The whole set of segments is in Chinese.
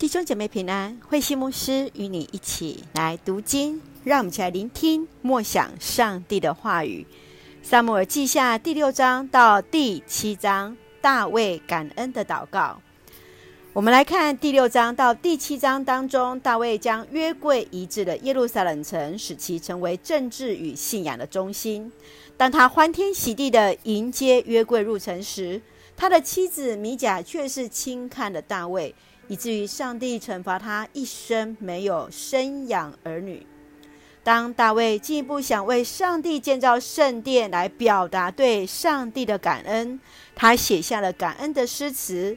弟兄姐妹平安，慧馨牧师与你一起来读经，让我们一起来聆听默想上帝的话语。撒母耳记下第六章到第七章，大卫感恩的祷告。我们来看第六章到第七章当中，大卫将约柜移至了耶路撒冷城，使其成为政治与信仰的中心。当他欢天喜地的迎接约柜入城时，他的妻子米甲却是轻看了大卫。以至于上帝惩罚他一生没有生养儿女。当大卫进一步想为上帝建造圣殿来表达对上帝的感恩，他写下了感恩的诗词，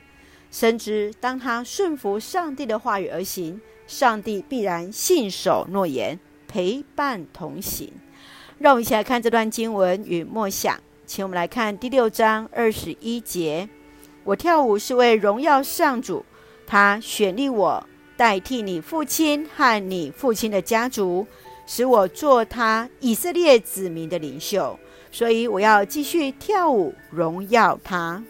深知当他顺服上帝的话语而行，上帝必然信守诺言，陪伴同行。让我们一起来看这段经文与默想，请我们来看第六章二十一节：我跳舞是为荣耀上主。他选立我代替你父亲和你父亲的家族，使我做他以色列子民的领袖，所以我要继续跳舞荣耀他。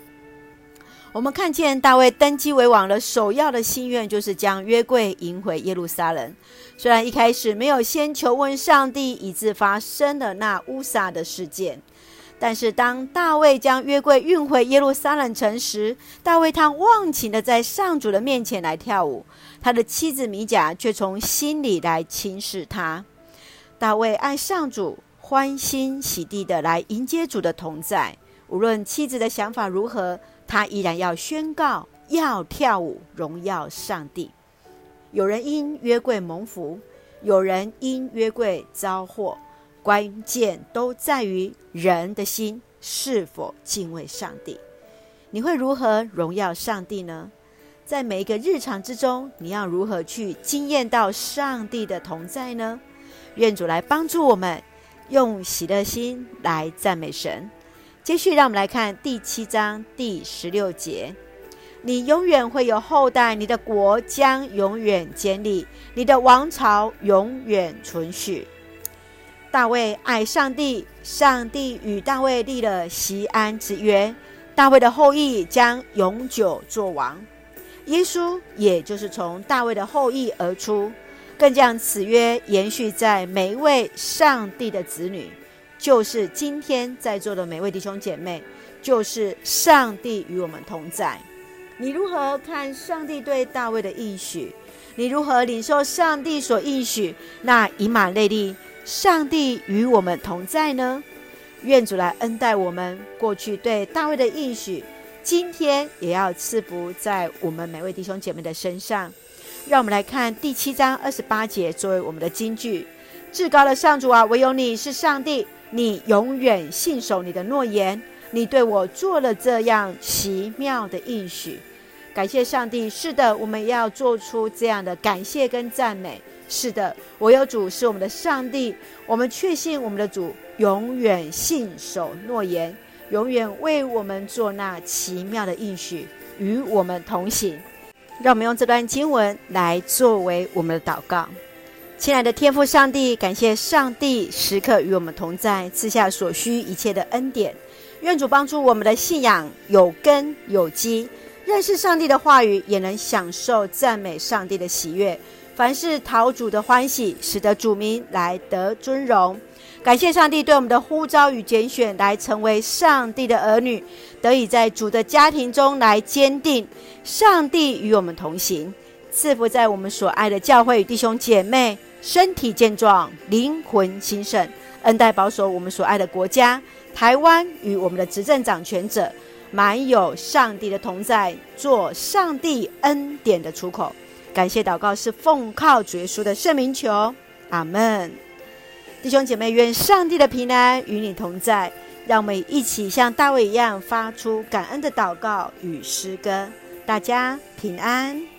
我们看见大卫登基为王的首要的心愿，就是将约柜迎回耶路撒冷。虽然一开始没有先求问上帝，以致发生了那乌撒的事件。但是，当大卫将约柜运回耶路撒冷城时，大卫他忘情的在上主的面前来跳舞，他的妻子米甲却从心里来轻视他。大卫爱上主，欢欣喜地的来迎接主的同在。无论妻子的想法如何，他依然要宣告，要跳舞荣耀上帝。有人因约柜蒙福，有人因约柜遭祸。关键都在于人的心是否敬畏上帝。你会如何荣耀上帝呢？在每一个日常之中，你要如何去经验到上帝的同在呢？愿主来帮助我们，用喜乐心来赞美神。接续，让我们来看第七章第十六节：你永远会有后代，你的国将永远坚立，你的王朝永远存续。大卫爱上帝，上帝与大卫立了席安之约，大卫的后裔将永久作王。耶稣也就是从大卫的后裔而出，更将此约延续在每一位上帝的子女，就是今天在座的每位弟兄姐妹，就是上帝与我们同在。你如何看上帝对大卫的应许？你如何领受上帝所应许那以马内利？上帝与我们同在呢？愿主来恩待我们。过去对大卫的应许，今天也要赐福在我们每位弟兄姐妹的身上。让我们来看第七章二十八节作为我们的金句：至高的上主啊，唯有你是上帝，你永远信守你的诺言。你对我做了这样奇妙的应许，感谢上帝。是的，我们要做出这样的感谢跟赞美。是的，我有主是我们的上帝，我们确信我们的主永远信守诺言，永远为我们做那奇妙的应许，与我们同行。让我们用这段经文来作为我们的祷告。亲爱的天父上帝，感谢上帝时刻与我们同在，赐下所需一切的恩典。愿主帮助我们的信仰有根有基，认识上帝的话语，也能享受赞美上帝的喜悦。凡事讨主的欢喜，使得主名来得尊荣。感谢上帝对我们的呼召与拣选，来成为上帝的儿女，得以在主的家庭中来坚定。上帝与我们同行，赐福在我们所爱的教会与弟兄姐妹，身体健壮，灵魂兴盛，恩待保守我们所爱的国家台湾与我们的执政掌权者，满有上帝的同在，做上帝恩典的出口。感谢祷告是奉靠主耶稣的圣名求，阿门。弟兄姐妹，愿上帝的平安与你同在。让我们一起像大卫一样发出感恩的祷告与诗歌。大家平安。